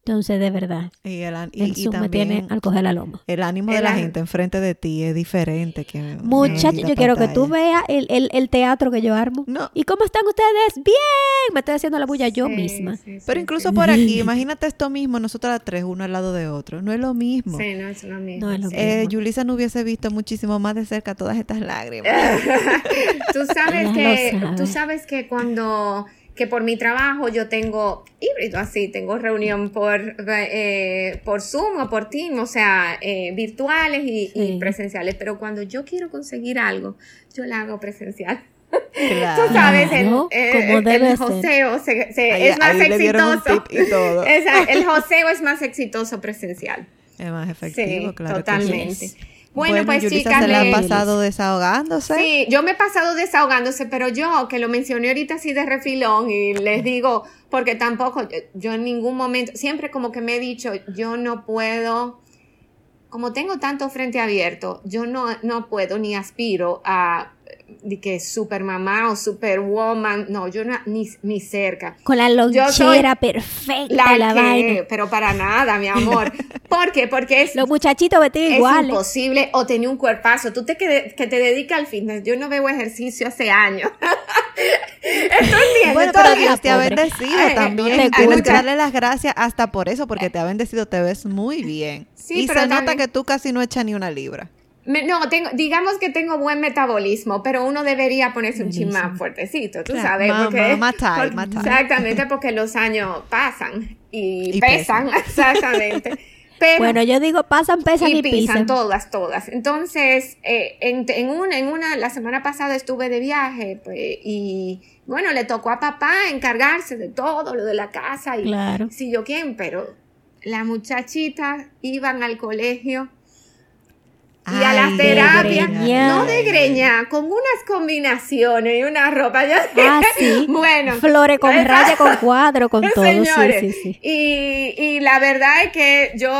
Entonces, de verdad, Y, el, y, el y Zoom me tiene también al coger la loma. el ánimo de la an- gente enfrente de ti es diferente que una Muchacho, bendita yo quiero que tú veas el, el- el teatro que yo armo. No. ¿Y cómo están ustedes? Bien. Me estoy haciendo la bulla yo misma. sí, sí, Pero sí. incluso por aquí, imagínate esto mismo, nosotras las tres, uno al lado de otro. No es lo mismo. Sí, no es lo mismo. No es lo sí. Eh, mismo. Yulisa no hubiese visto muchísimo más de cerca todas estas lágrimas. Tú sabes Ella que, sabe. tú sabes que cuando, que por mi trabajo yo tengo híbrido así, tengo reunión por, eh, por Zoom o por Team, o sea, eh, virtuales y, presenciales, pero cuando yo quiero conseguir algo, yo la hago presencial. Claro. Tú sabes, el, Claro, eh, como el- joseo se- se- Ahí- es más exitoso. el joseo es más exitoso presencial. Es más efectivo, Sí, claro. que totalmente. sí. Bueno, pues Yulisa chicas, se la ha pasado desahogándose. Sí, yo me he pasado desahogándose, pero yo, que lo mencioné ahorita así de refilón y les digo, porque tampoco, yo- yo en ningún momento, siempre como que me he dicho, yo no puedo, como tengo tanto frente abierto, yo no, no puedo ni aspiro a de que super mamá o super woman, no, yo no, ni, ni cerca. Con la Yo soy lonchera perfecta La la que- vaina. pero para nada, mi amor. ¿Por qué? Porque es Los muchachitos vestidos es iguales. imposible o tener un cuerpazo. Tú te que, que te dedicas al fitness. Yo no veo ejercicio hace años. Esto entiendes. Bueno, pero. Dios te ha bendecido Ay, también. no te Tienes culpa. que darle las gracias hasta por eso, porque te ha bendecido, te ves muy bien. Sí, y pero se nota también- que tú casi no echas ni una libra. Me- no, tengo, digamos que tengo buen metabolismo, pero uno debería ponerse un chin más fuertecito, tú Claro, sabes. más- porque, más- tight. Exactamente, porque los años pasan y, Y pesan, pesan. exactamente. bueno, yo digo pasan, pesan y, y pisan. pisan. todas, todas. Entonces, eh, en, en, una, en una, la semana pasada estuve de viaje pues, y bueno, le tocó a papá encargarse de todo, lo de la casa y Claro. si yo quién, pero las muchachitas iban al colegio y a las terapias, no de greña, con unas combinaciones y una ropa. Yo Ah, sí. bueno, Flores con esa- raya, con cuadro, con todo. Sí, Señores, sí, sí. Y, y la verdad es que yo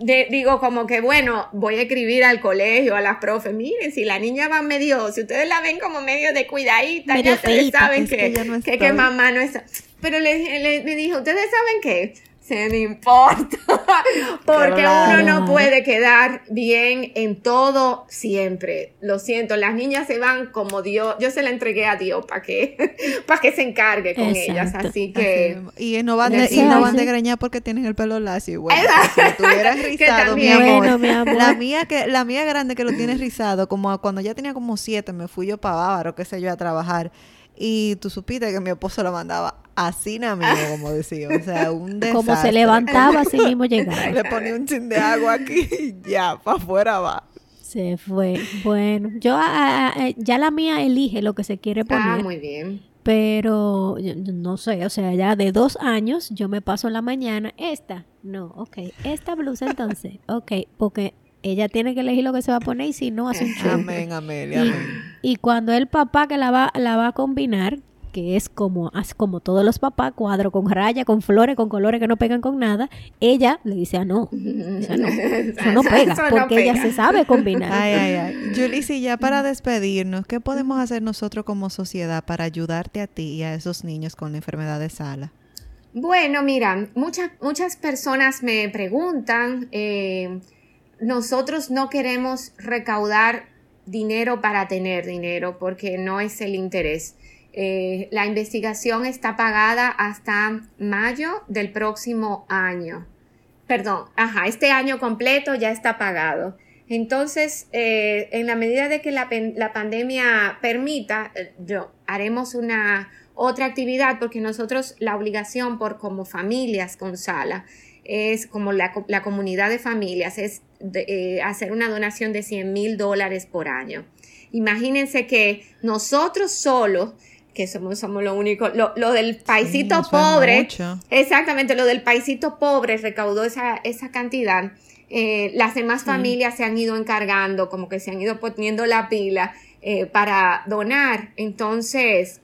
de- digo como que, bueno, voy a escribir al colegio, a las profes, miren, si la niña va medio, si ustedes la ven como medio de cuidadita, Medio ya ustedes saben es que, que ya no que, estoy. que mamá no está. Pero le, le- me dijo, ustedes saben qué, se me importa, porque Claro. uno no puede quedar bien en todo siempre. Lo siento, las niñas se van como Dios, yo se la entregué a Dios para que, para que se encargue con ellas, Exacto. así Así que... y no van de, y no van de greña porque tienen el pelo lacio igual. Exacto. Si lo tuvieras rizado, mi también. amor. Bueno, mi amor. La mía que la mía grande que lo tiene rizado, como cuando ya tenía como siete, me fui yo para Bávaro, qué sé yo, a trabajar. Y tú supiste que mi esposo lo mandaba así mío, como decía. O sea, un desastre. Como se levantaba, así mismo llegaba. Le ponía un chin de agua aquí y ya, para afuera va. Se fue. Bueno, yo ah, ah, eh, ya la mía elige lo que se quiere poner. Ah, muy bien. Pero yo- yo no sé, o sea, ya de dos años yo me paso la mañana. Esta, no, ok. Esta blusa entonces, ok, porque ella tiene que elegir lo que se va a poner y si no hace un show. Amén, Amelia, amén. Y cuando el papá que la va, la va a combinar, que es como, como todos los papás, cuadro con raya, con flores, con colores que no pegan con nada, ella le dice, ah, no, eso no, eso no pega, Eso no porque ella se sabe combinar. Ay, ay, ay. Julie, ya para despedirnos, ¿qué podemos hacer nosotros como sociedad para ayudarte a ti y a esos niños con la enfermedad de Sala? Bueno, mira, muchas, muchas personas me preguntan, eh, nosotros no queremos recaudar dinero para tener dinero porque no es el interés. Eh, la investigación está pagada hasta mayo del próximo año. Perdón, ajá, este año completo ya está pagado. Entonces, eh, en la medida de que la, la pandemia permita, eh, yo haremos una otra actividad porque nosotros la obligación por como familias con Sala es como la, la comunidad de familias es de, eh, hacer una donación de 100 mil dólares por año. Imagínense que nosotros solos, que somos, somos lo único, lo, lo del paisito pobre, mucho. Exactamente, lo del paisito pobre recaudó esa, esa cantidad. Eh, las demás familias se han ido encargando, como que se han ido poniendo la pila eh, para donar. Entonces,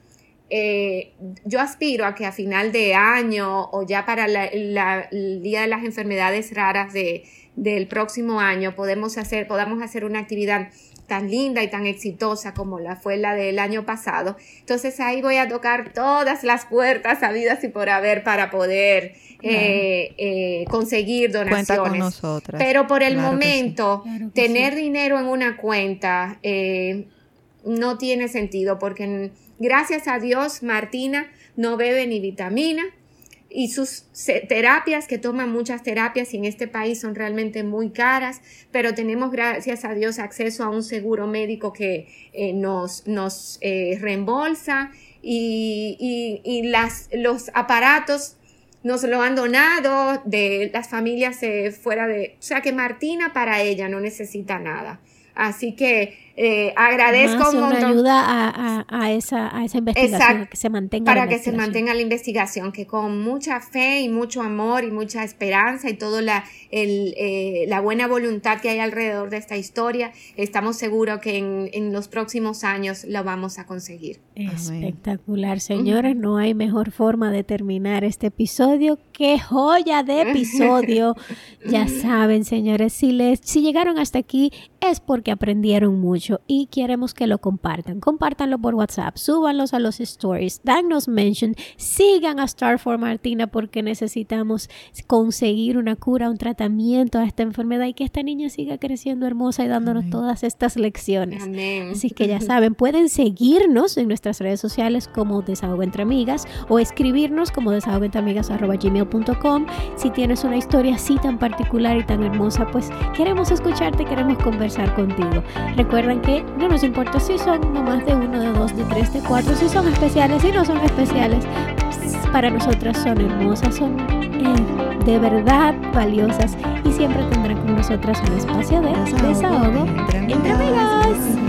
eh, yo aspiro a que a final de año o ya para la- la- el Día de las Enfermedades Raras de, del próximo año podemos hacer, podamos hacer una actividad tan linda y tan exitosa como la fue la del año pasado. Entonces ahí voy a tocar todas las puertas habidas y por haber para poder eh, eh, conseguir donaciones. Con. Pero por el Claro que sí. momento, Claro tener dinero en una cuenta eh, no tiene sentido porque gracias a Dios Martina no bebe ni vitamina y sus terapias, que toman muchas terapias y en este país son realmente muy caras, pero tenemos gracias a Dios acceso a un seguro médico que eh, nos, nos eh, reembolsa y, y- y las, los aparatos nos lo han donado de las familias eh, fuera de... O sea que Martina para ella no necesita nada. Así que eh, agradezco Más un una montón ayuda a, a- a esa, a esa investigación, Exacto. a que se mantenga para la que se mantenga la investigación, que con mucha fe y mucho amor y mucha esperanza y toda la, el, eh, la buena voluntad que hay alrededor de esta historia, estamos seguros que en, en los próximos años lo vamos a conseguir. Espectacular, señores. No hay mejor forma de terminar este episodio. ¡Qué joya de episodio! ya saben, señores, si, les, si llegaron hasta aquí es porque aprendieron mucho y queremos que lo compartan. Compártanlo por WhatsApp, súbanlos a los stories, danos mention, sigan a Star for Martina porque necesitamos conseguir una cura, un tratamiento a esta enfermedad y que esta niña siga creciendo hermosa y dándonos Amén. todas estas lecciones. Amén. Así que ya saben, pueden seguirnos en nuestras redes sociales como Desahogo Entre Amigas o escribirnos como desahogoentreamigas.gmail.com Si tienes una historia así tan particular y tan hermosa, pues queremos escucharte, queremos conversar contigo. Recuerden que no nos importa si son mamás de uno, de dos, de tres, de cuatro, si son especiales, si no son especiales, para nosotras son hermosas, son eh, de verdad valiosas y siempre tendrán con nosotras un espacio de desahogo entre